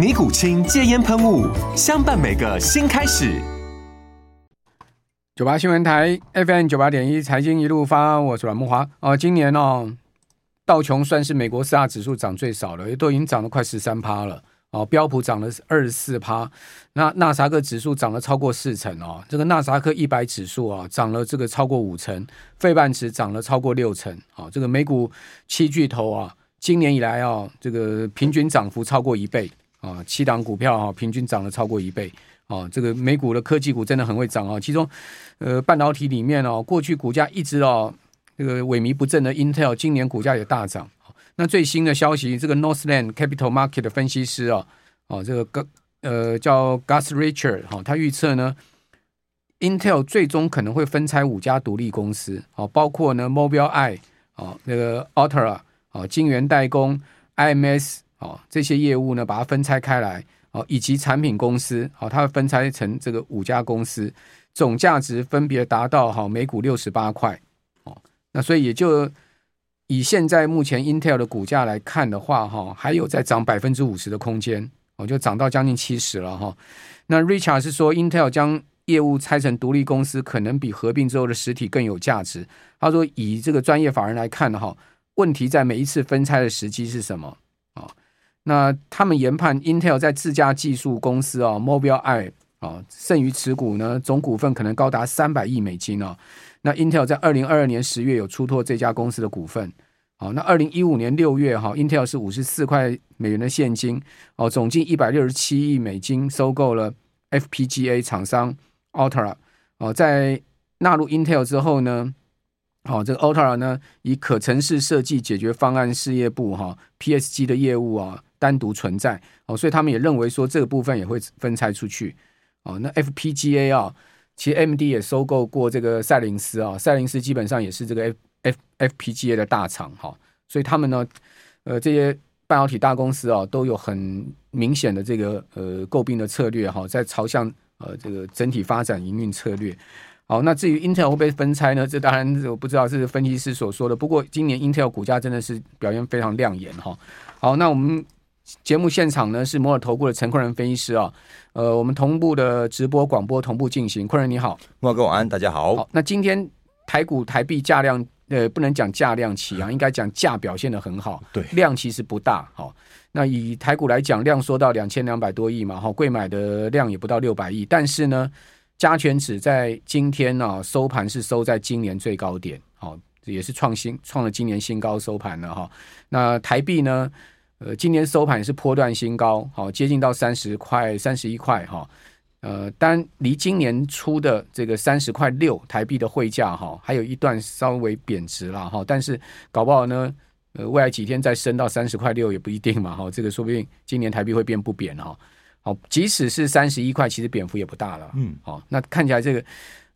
尼古清戒烟喷雾，相伴每个新开始。九八新闻台 FM 九八点一，财经一路发，我是阮木华。哦，今年哦，道琼算是美国四大指数涨最少了，也都已经涨了快十三趴了。哦，标普涨了二十四趴，那纳萨克指数涨了超过四成哦。这个纳萨克一百指数啊，涨了这个超过五成，费半指涨了超过六成。哦，这个美股七巨头啊，今年以来啊，这个平均涨幅超过一倍。啊，七档股票啊，平均涨了超过一倍。啊，这个美股的科技股真的很会涨啊。其中，呃，半导体里面哦，过去股价一直哦，这个萎靡不振的 Intel，今年股价也大涨。那最新的消息，这个 Northland Capital Market 的分析师啊，哦，这个呃叫 Gus Richard 哈，他预测呢，Intel 最终可能会分拆五家独立公司，哦，包括呢 Mobileye 啊，那个 Altera 啊，晶圆代工 IMS。哦，这些业务呢，把它分拆开来，哦，以及产品公司，好，它会分拆成这个五家公司，总价值分别达到好每股六十八块，哦，那所以也就以现在目前 Intel 的股价来看的话，哈，还有再涨百分之五十的空间，哦，就涨到将近七十了，哈。那 Richard 是说，Intel 将业务拆成独立公司，可能比合并之后的实体更有价值。他说，以这个专业法人来看的哈，问题在每一次分拆的时机是什么？那他们研判，Intel 在自家技术公司啊，Mobileye 啊，剩余持股呢，总股份可能高达三百亿美金哦。那 Intel 在二零二二年十月有出脱这家公司的股份，哦，那二零一五年六月哈，Intel 是五十四块美元的现金哦，总计一百六十七亿美金收购了 FPGA 厂商 Altera 哦，在纳入 Intel 之后呢，好，这个 Altera 呢以可程式设计解决方案事业部哈 PSG 的业务啊。单独存在哦，所以他们也认为说这个部分也会分拆出去哦。那 FPGA 啊，其实 MD 也收购过这个赛灵思啊，赛灵思基本上也是这个 F F FPGA 的大厂哈，所以他们呢，呃，这些半导体大公司啊，都有很明显的这个呃购并的策略哈，在朝向呃这个整体发展营运策略。好，那至于 Intel 会不会分拆呢？这当然我不知道，这是分析师所说的。不过今年 Intel 股价真的是表现非常亮眼哈。好，那我们。节目现场呢是摩尔投顾的陈坤仁分析师啊，呃，我们同步的直播广播同步进行。坤仁你好，慕驊哥晚安，大家好。好，那今天台股台币价量呃不能讲价量齐啊，应该讲价表现的很好，对，量其实不大。好，那以台股来讲，量缩到两千两百多亿嘛，哈，贵买的量也不到六百亿，但是呢，加权指在今天呢、收盘是收在今年最高点，好，也是创新创了今年新高收盘了哈。那台币呢？呃，今年收盘也是波段新高，好，接近到三十块、三十一块哈。呃，但离今年初的这个三十块六台币的汇价哈，还有一段稍微贬值了哈。但是搞不好呢，呃，未来几天再升到三十块六也不一定嘛哈。这个说不定今年台币会变不贬哈。好，即使是三十一块，其实蝙幅也不大了。嗯，好，那看起来这个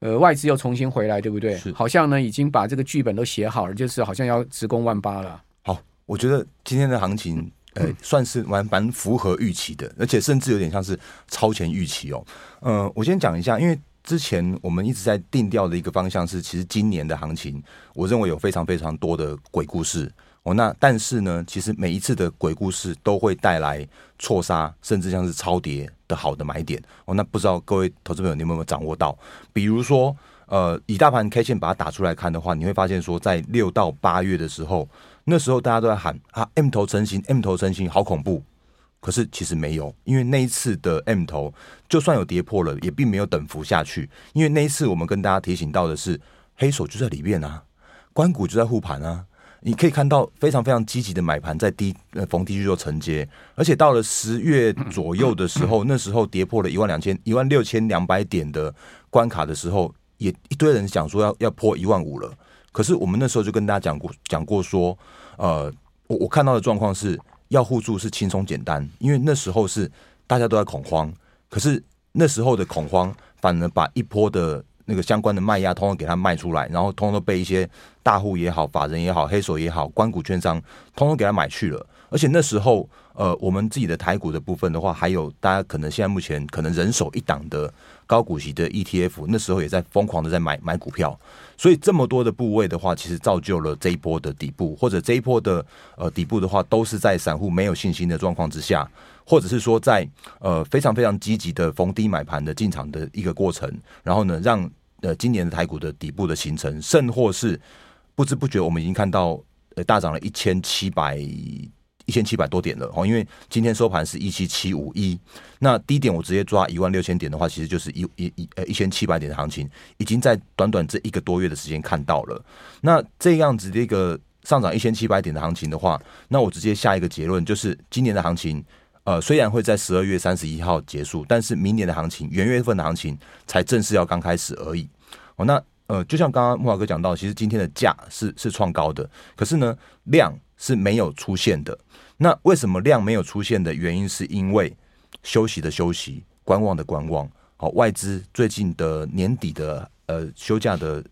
呃外资又重新回来，对不对？是，好像呢已经把这个剧本都写好了，就是好像要直攻万八了。好我觉得今天的行情，呃，算是蛮蛮符合预期的，而且甚至有点像是超前预期哦。呃，我先讲一下，因为之前我们一直在定调的一个方向是，其实今年的行情，我认为有非常非常多的鬼故事哦。那但是呢，其实每一次的鬼故事都会带来错杀，甚至像是超跌的好的买点哦。那不知道各位投资朋友你有没有掌握到？比如说，呃，以大盘 K 线把它打出来看的话，你会发现说，在六到八月的时候。那时候大家都在喊啊，M 头成型，M 头成型，好恐怖！可是其实没有，因为那一次的 M 头就算有跌破了，也并没有等幅下去。因为那一次我们跟大家提醒到的是，黑手就在里面啊，官股就在护盘啊。你可以看到非常非常积极的买盘在低呃逢低去做承接，而且到了十月左右的时候，那时候跌破了一万两千一万六千两百点的关卡的时候，也一堆人讲说要要破一万五了。可是我们那时候就跟大家讲过讲过说，呃，我我看到的状况是要护住是轻松简单，因为那时候是大家都在恐慌，可是那时候的恐慌反而把一波的。那个相关的卖压，通通给它卖出来，然后通通被一些大户也好、法人也好、黑手也好、关股券商，通通给它买去了。而且那时候，呃，我们自己的台股的部分的话，还有大家可能现在目前可能人手一档的高股息的 ETF，那时候也在疯狂的在买买股票。所以这么多的部位的话，其实造就了这一波的底部，或者这一波的呃底部的话，都是在散户没有信心的状况之下。或者是说在，呃非常非常积极的逢低买盘的进场的一个过程，然后呢，让呃今年的台股的底部的形成，甚或是不知不觉我们已经看到呃大涨了一千七百一千七百多点了哦，因为今天收盘是一七七五一，那低点我直接抓一万六千点的话，其实就是一一一呃一千七百点的行情，已经在短短这一个多月的时间看到了。那这样子的一个上涨一千七百点的行情的话，那我直接下一个结论就是今年的行情。呃，虽然会在十二月三十一号结束，但是明年的行情，元月份的行情才正式要刚开始而已。哦，那呃，就像刚刚慕驊哥讲到，其实今天的价是是创高的，可是呢，量是没有出现的。那为什么量没有出现的原因，是因为休息的休息，观望的观望。好，外资最近的年底的呃休假的。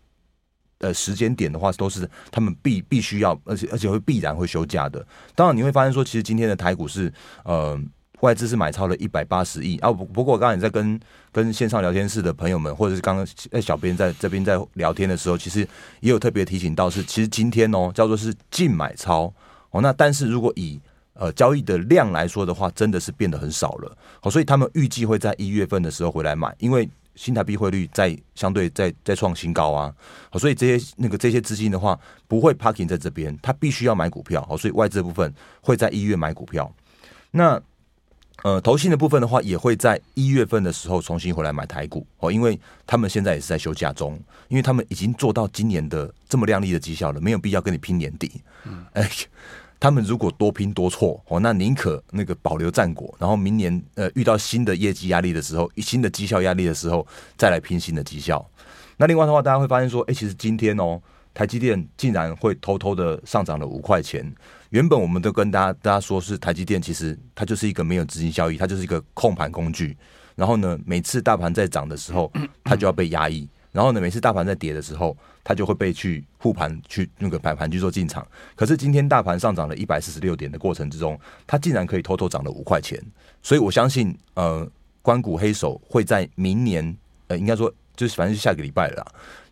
呃，时间点的话都是他们必必须要，而且而且会必然会休假的。当然你会发现说，其实今天的台股是呃外资是买超了一百八十亿啊。不不过我刚才也在跟跟线上聊天室的朋友们，或者是刚刚在小编在这边在聊天的时候，其实也有特别提醒到是，其实今天哦叫做是净买超哦。那但是如果以呃交易的量来说的话，真的是变得很少了。好，所以他们预计会在一月份的时候回来买，因为。新台币汇率在相对在在创新高啊，好，所以这些那个这些资金的话不会 parking 在这边，他必须要买股票，好，所以外资的部分会在一月买股票。那呃，投信的部分的话，也会在一月份的时候重新回来买台股哦，因为他们现在也是在休假中，因为他们已经做到今年的这么亮丽的绩效了，没有必要跟你拼年底。嗯，哎。他们如果多拼多错哦，那宁可那个保留战果，然后明年呃遇到新的业绩压力的时候，新的绩效压力的时候，再来拼新的绩效。那另外的话，大家会发现说，哎，其实今天哦，台积电竟然会偷偷的上涨了五块钱。原本我们都跟大家大家说是台积电，其实它就是一个没有资金效益，它就是一个控盘工具。然后呢，每次大盘在涨的时候，它就要被压抑。然后呢，每次大盘在跌的时候，它就会被去护盘，去那个摆盘去做进场。可是今天大盘上涨了一百四十六点的过程之中，它竟然可以偷偷涨了五块钱。所以我相信，呃，关谷黑手会在明年，呃，应该说就是反正是下个礼拜了啦，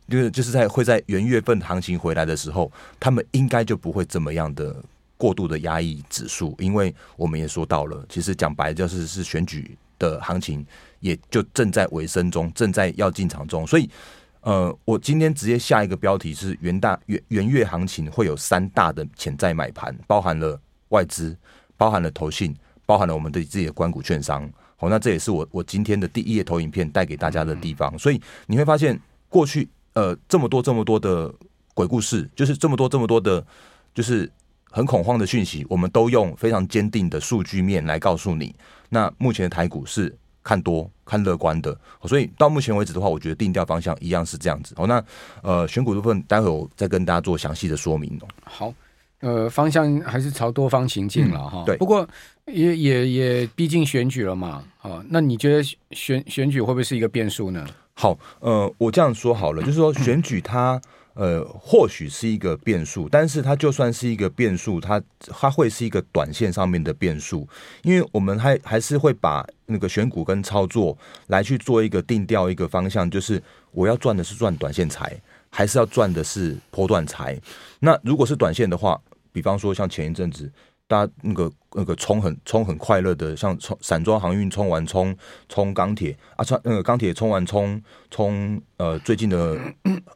就是就是在会在元月份行情回来的时候，他们应该就不会这么样的过度的压抑指数，因为我们也说到了，其实讲白就是是选举的行情。也就正在尾声中，正在要进场中，所以，呃，我今天直接下一个标题是元大元元月行情会有三大的潜在买盘，包含了外资，包含了投信，包含了我们的自己的关股券商。好，那这也是我我今天的第一页投影片带给大家的地方。所以你会发现，过去呃这么多这么多的鬼故事，就是这么多这么多的，就是很恐慌的讯息，我们都用非常坚定的数据面来告诉你。那目前的台股是。看多看乐观的，所以到目前为止的话，我觉得定调方向一样是这样子。好，那呃选股部分，待会我再跟大家做详细的说明哦。好，呃方向还是朝多方行进了哈。对，不过也也也毕竟选举了嘛。好，那你觉得选选举会不会是一个变数呢？好，呃，我这样说好了，就是说选举它。呃，或许是一个变数，但是它就算是一个变数，它它会是一个短线上面的变数，因为我们还还是会把那个选股跟操作来去做一个定调一个方向，就是我要赚的是赚短线财，还是要赚的是波段财？那如果是短线的话，比方说像前一阵子大家那个那个冲很冲很快乐的，像冲散装航运冲完冲冲钢铁啊，冲那个钢铁冲完冲冲呃最近的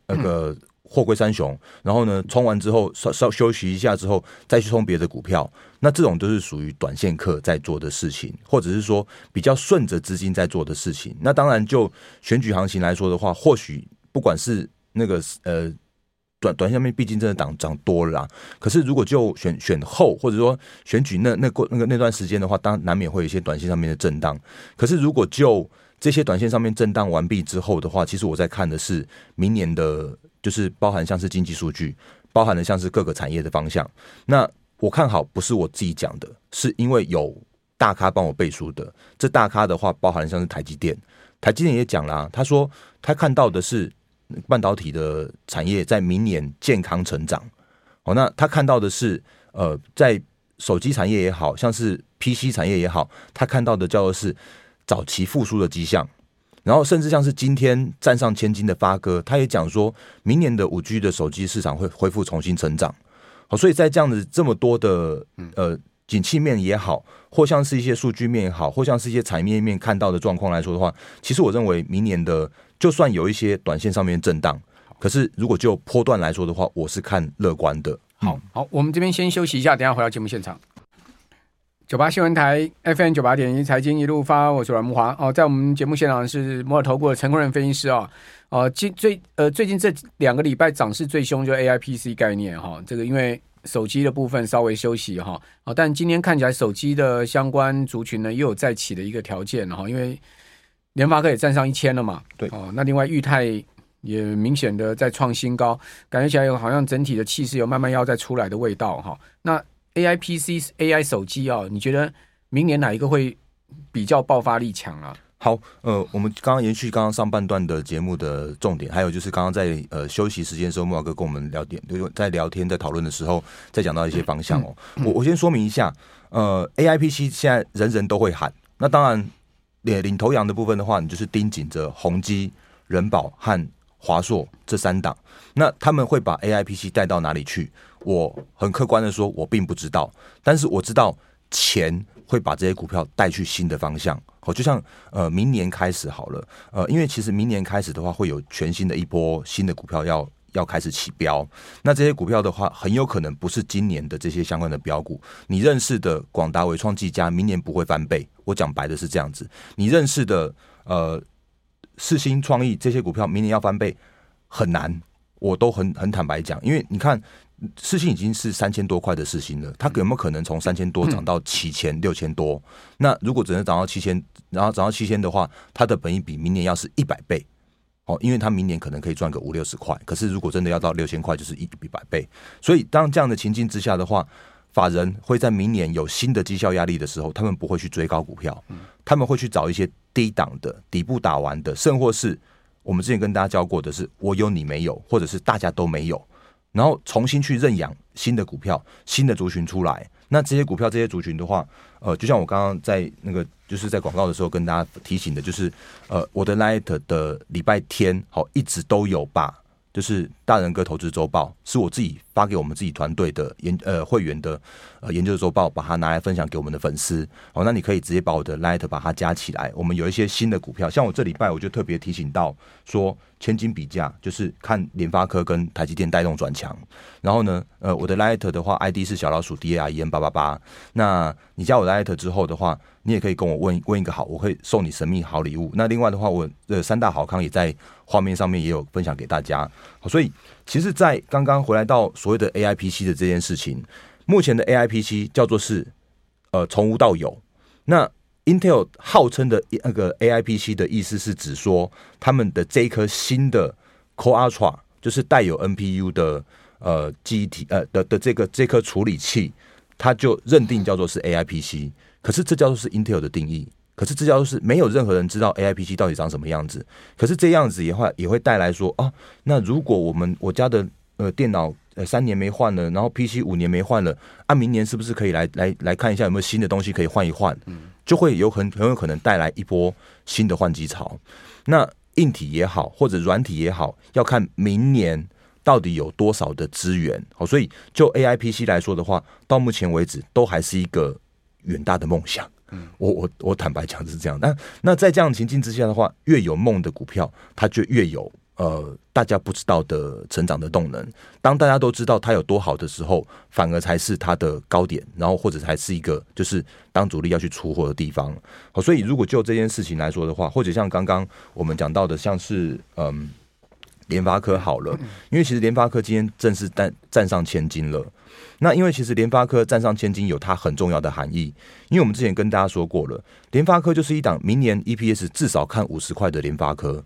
那个。货归三雄，然后呢，冲完之后稍稍休息一下之后，再去冲别的股票。那这种都是属于短线客在做的事情，或者是说比较顺着资金在做的事情。那当然，就选举行情来说的话，或许不管是那个呃短短线上面，毕竟真的涨涨多了啦。可是如果就选选后，或者说选举那那过那个那段时间的话，当然难免会有一些短线上面的震荡。可是如果就这些短线上面震荡完毕之后的话，其实我在看的是明年的。就是包含像是经济数据，包含的像是各个产业的方向。那我看好不是我自己讲的，是因为有大咖帮我背书的。这大咖的话，包含像是台积电，台积电也讲了，他说他看到的是半导体的产业在明年健康成长。哦，那他看到的是呃，在手机产业也好，像是 PC 产业也好，他看到的叫做是早期复苏的迹象。然后，甚至像是今天站上千金的发哥，他也讲说，明年的五 G 的手机市场会恢复重新成长。好，所以在这样子这么多的呃景气面也好，或像是一些数据面也好，或像是一些产业面看到的状况来说的话，其实我认为明年的就算有一些短线上面震荡，可是如果就波段来说的话，我是看乐观的。好好，我们这边先休息一下，等下回到节目现场。九八新闻台 FM 九八点一财经一路发，我是阮木华。哦，在我们节目现场是摩尔投顾的陈坤仁分析师啊，哦，近最呃最近这两个礼拜涨势最凶，就 AIPC 概念哈，这个因为手机的部分稍微休息哈，哦，但今天看起来手机的相关族群呢又有再起的一个条件哈，因为联发科也站上一千了嘛，对哦，那另外裕泰也明显的在创新高，感觉起来有好像整体的气势有慢慢要再出来的味道哈，那。A I P C A I 手机啊，你觉得明年哪一个会比较爆发力强啊？好，呃，我们刚刚延续刚刚上半段的节目的重点，还有就是刚刚在呃休息时间的时候，慕驊哥跟我们聊天，在聊天在讨论的时候，再讲到一些方向哦。嗯嗯、我我先说明一下，呃，A I P C 现在人人都会喊，那当然，领领头羊的部分的话，你就是盯紧着宏基、人保和华硕这三档，那他们会把 A I P C 带到哪里去？我很客观的说，我并不知道，但是我知道钱会把这些股票带去新的方向。好，就像呃，明年开始好了，呃，因为其实明年开始的话，会有全新的一波新的股票要要开始起标。那这些股票的话，很有可能不是今年的这些相关的标股。你认识的广达、伟创、技嘉，明年不会翻倍。我讲白的是这样子。你认识的呃，世新创意这些股票，明年要翻倍很难。我都很很坦白讲，因为你看。世新已经是三千多块的世芯了，它有没有可能从三千多涨到七千、六千多？那如果只能涨到七千，然后涨到七千的话，它的本益比明年要是一百倍哦，因为他明年可能可以赚个五六十块。可是如果真的要到六千块，就是一一百倍。所以当这样的情境之下的话，法人会在明年有新的绩效压力的时候，他们不会去追高股票，他们会去找一些低档的底部打完的，甚或是我们之前跟大家教过的是我有你没有，或者是大家都没有。然后重新去认养新的股票、新的族群出来。那这些股票、这些族群的话，呃，就像我刚刚在那个就是在广告的时候跟大家提醒的，就是呃，我的 Light 的礼拜天好一直都有吧。就是大人哥投资周报，是我自己发给我们自己团队的研呃会员的呃研究周报，把它拿来分享给我们的粉丝。哦，那你可以直接把我的 Light 把它加起来。我们有一些新的股票，像我这礼拜我就特别提醒到说，千金比价就是看联发科跟台积电带动转强。然后呢，呃，我的 Light 的话 ID 是小老鼠 D A R E N 八八八。那你加我的 Light 之后的话，你也可以跟我问问一个好，我会送你神秘好礼物。那另外的话，我的三大好康也在画面上面也有分享给大家。好所以，其实，在刚刚回来到所谓的 AIPC 的这件事情，目前的 AIPC 叫做是呃从无到有。那 Intel 号称的那个 AIPC 的意思是指说，他们的这一颗新的 Core Ultra 就是带有 NPU 的呃记忆体呃的的这个这颗处理器，它就认定叫做是 AIPC。可是这叫做是 Intel 的定义，可是这叫做是没有任何人知道 AIPC 到底长什么样子。可是这样子也会也会带来说啊，那如果我们我家的呃电脑呃三年没换了，然后 PC 五年没换了，啊，明年是不是可以来来来看一下有没有新的东西可以换一换？就会有很很有可能带来一波新的换机潮。那硬体也好，或者软体也好，要看明年到底有多少的资源。好，所以就 AIPC 来说的话，到目前为止都还是一个。远大的梦想，我我我坦白讲是这样。那那在这样情境之下的话，越有梦的股票，它就越有呃大家不知道的成长的动能。当大家都知道它有多好的时候，反而才是它的高点，然后或者才是一个就是当主力要去出货的地方。好，所以如果就这件事情来说的话，或者像刚刚我们讲到的，像是嗯联发科好了，因为其实联发科今天正式站站上千金了。那因为其实联发科站上千金有它很重要的含义，因为我们之前跟大家说过了，联发科就是一档明年 EPS 至少看五十块的联发科。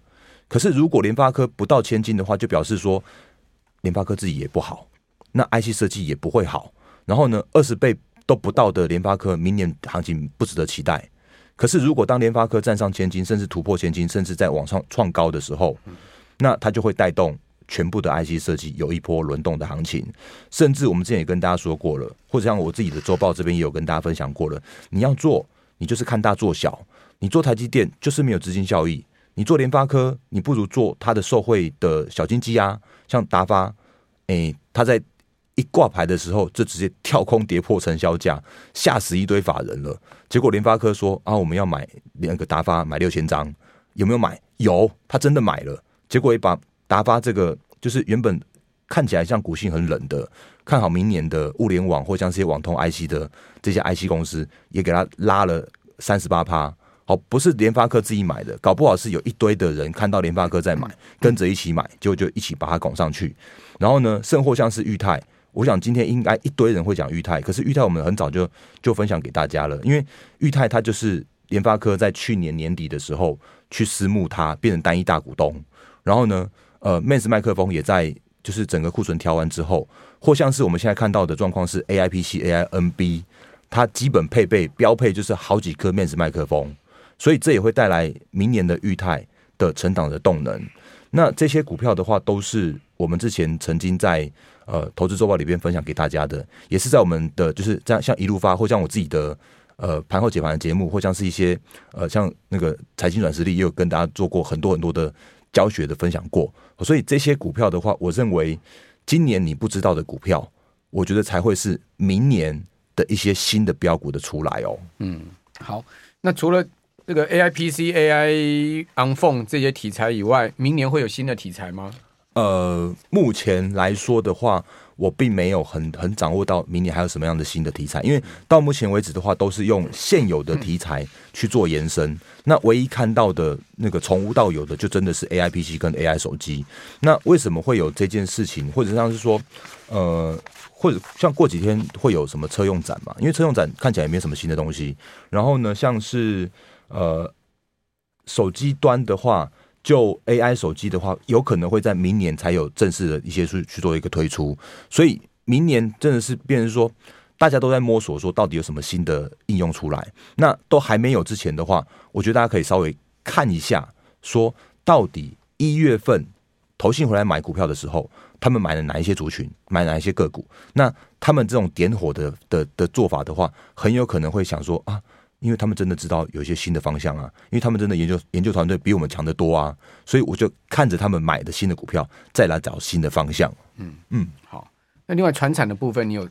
可是如果联发科不到千金的话，就表示说联发科自己也不好，那 IC 设计也不会好。然后呢，二十倍都不到的联发科，明年行情不值得期待。可是如果当联发科站上千金，甚至突破千金，甚至在往上创高的时候，那它就会带动。全部的 IC 设计有一波轮动的行情，甚至我们之前也跟大家说过了，或者像我自己的周报这边也有跟大家分享过了。你要做，你就是看大做小。你做台积电就是没有资金效益，你做联发科，你不如做它的受惠的小金鸡啊，像达发，哎、欸，他在一挂牌的时候就直接跳空跌破成销价，吓死一堆法人了。结果联发科说啊，我们要买两个达发，买六千张，有没有买？有，他真的买了。结果也把。达发这个就是原本看起来像股性很冷的，看好明年的物联网或像这些网通 IC 的这些 IC 公司，也给他拉了三十八趴。好，不是联发科自己买的，搞不好是有一堆的人看到联发科在买，跟着一起买，结果就一起把它拱上去。然后呢，甚或像是裕泰，我想今天应该一堆人会讲裕泰，可是裕泰我们很早就就分享给大家了，因为裕泰它就是联发科在去年年底的时候去私募它，变成单一大股东，然后呢。呃，MEMS 麦克风也在，就是整个库存调完之后，或像是我们现在看到的状况是 AIPC、AINB，它基本配备标配就是好几颗 MEMS 麦克风，所以这也会带来明年的裕泰的成长的动能。那这些股票的话，都是我们之前曾经在呃投资周报里边分享给大家的，也是在我们的就是这样像一路发，或像我自己的呃盘后解盘的节目，或像是一些呃像那个财经软实力，也有跟大家做过很多很多的。教学的分享过，所以这些股票的话，我认为今年你不知道的股票，我觉得才会是明年的一些新的标股的出来哦。嗯，好，那除了这个 A I P C A I on phone 这些题材以外，明年会有新的题材吗？呃，目前来说的话。我并没有很很掌握到明年还有什么样的新的题材，因为到目前为止的话，都是用现有的题材去做延伸。那唯一看到的那个从无到有的，就真的是 AI PC 跟 AI 手机。那为什么会有这件事情？或者像是说，呃，或者像过几天会有什么车用展嘛？因为车用展看起来也没有什么新的东西。然后呢，像是呃手机端的话。就 AI 手机的话，有可能会在明年才有正式的一些去去做一个推出，所以明年真的是变成说，大家都在摸索，说到底有什么新的应用出来。那都还没有之前的话，我觉得大家可以稍微看一下，说到底一月份投信回来买股票的时候，他们买了哪一些族群，买哪一些个股？那他们这种点火的的的做法的话，很有可能会想说啊。因为他们真的知道有一些新的方向啊，因为他们真的研究研究团队比我们强得多啊，所以我就看着他们买的新的股票，再来找新的方向。嗯嗯，好。那另外船产的部分，你有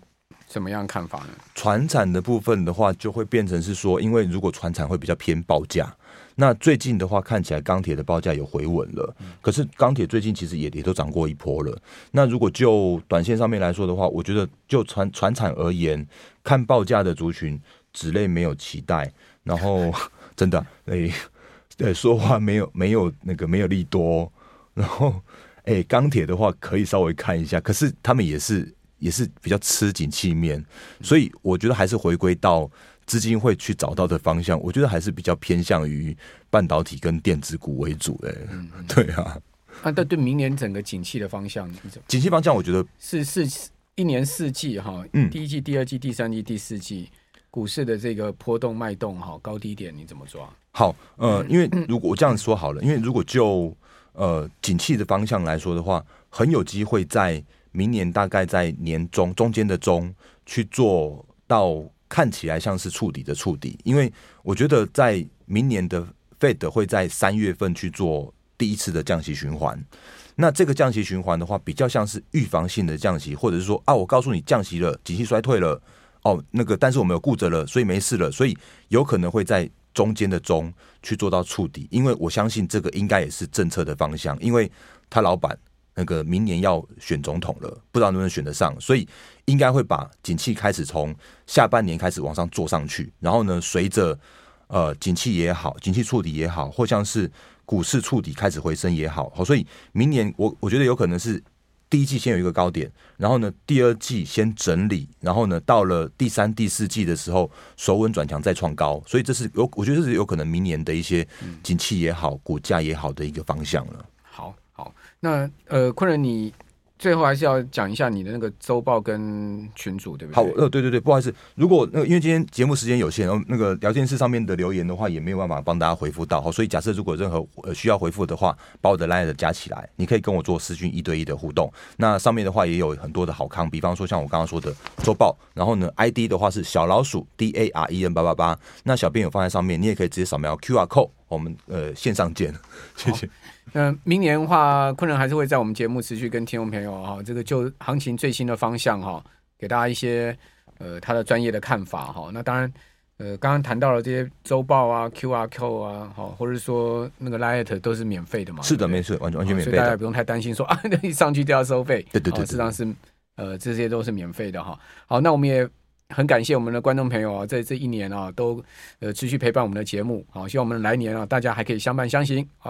什么样看法呢？船产的部分的话，就会变成是说，因为如果船产会比较偏报价，那最近的话看起来钢铁的报价有回稳了，可是钢铁最近其实也也都涨过一波了。那如果就短线上面来说的话，我觉得就船船产而言，看报价的族群。纸类没有期待，然后 真的，哎，对，说话没有没有那个没有利多，然后哎，钢铁的话可以稍微看一下，可是他们也是也是比较吃景气面，所以我觉得还是回归到资金会去找到的方向，我觉得还是比较偏向于半导体跟电子股为主的，嗯，对啊，啊，对对，明年整个景气的方向，景气方向，我觉得是是一年四季哈，嗯，第一季、第二季、第三季、第四季。股市的这个波动脉动哈，高低点你怎么抓？好，呃，因为如果我这样说好了，因为如果就呃景气的方向来说的话，很有机会在明年大概在年中中间的中去做到看起来像是触底的触底，因为我觉得在明年的 Fed 会在三月份去做第一次的降息循环，那这个降息循环的话，比较像是预防性的降息，或者是说啊，我告诉你降息了，景气衰退了。哦，那个，但是我们有顾着了，所以没事了，所以有可能会在中间的中去做到触底，因为我相信这个应该也是政策的方向，因为他老板那个明年要选总统了，不知道能不能选得上，所以应该会把景气开始从下半年开始往上做上去，然后呢，随着呃景气也好，景气触底也好，或像是股市触底开始回升也好，好，所以明年我我觉得有可能是。第一季先有一个高点，然后呢，第二季先整理，然后呢，到了第三、第四季的时候，首稳转强再创高，所以这是有，我觉得这是有可能明年的一些景气也好、股价也好的一个方向了。那呃，昆仁你。最后还是要讲一下你的那个周报跟群组，对不对？好，呃，对对对，不好意思，如果那个因为今天节目时间有限，然后那个聊天室上面的留言的话，也没有办法帮大家回复到，好，所以假设如果任何呃需要回复的话，把我的 LINE 加起来，你可以跟我做私讯一对一的互动。那上面的话也有很多的好康，比方说像我刚刚说的周报，然后呢，ID 的话是小老鼠 D A R E N 八八八，那小编有放在上面，你也可以直接扫描 QR code，我们呃线上见，谢谢。那、呃，明年的话，昆仁还是会在我们节目持续跟听众朋友哈，这个就行情最新的方向哈，给大家一些呃他的专业的看法哈。那当然，呃，刚刚谈到了这些周报啊、QR code 啊，哈，或者说那个 Light 都是免费的嘛。是的，没错，完全完全免费，所以大家也不用太担心说 啊，一上去就要收费。对对对，对，实际上是呃这些都是免费的哈。好，那我们也。很感谢我们的观众朋友啊，在这一年啊，都呃持续陪伴我们的节目。好，希望我们来年啊，大家还可以相伴相行。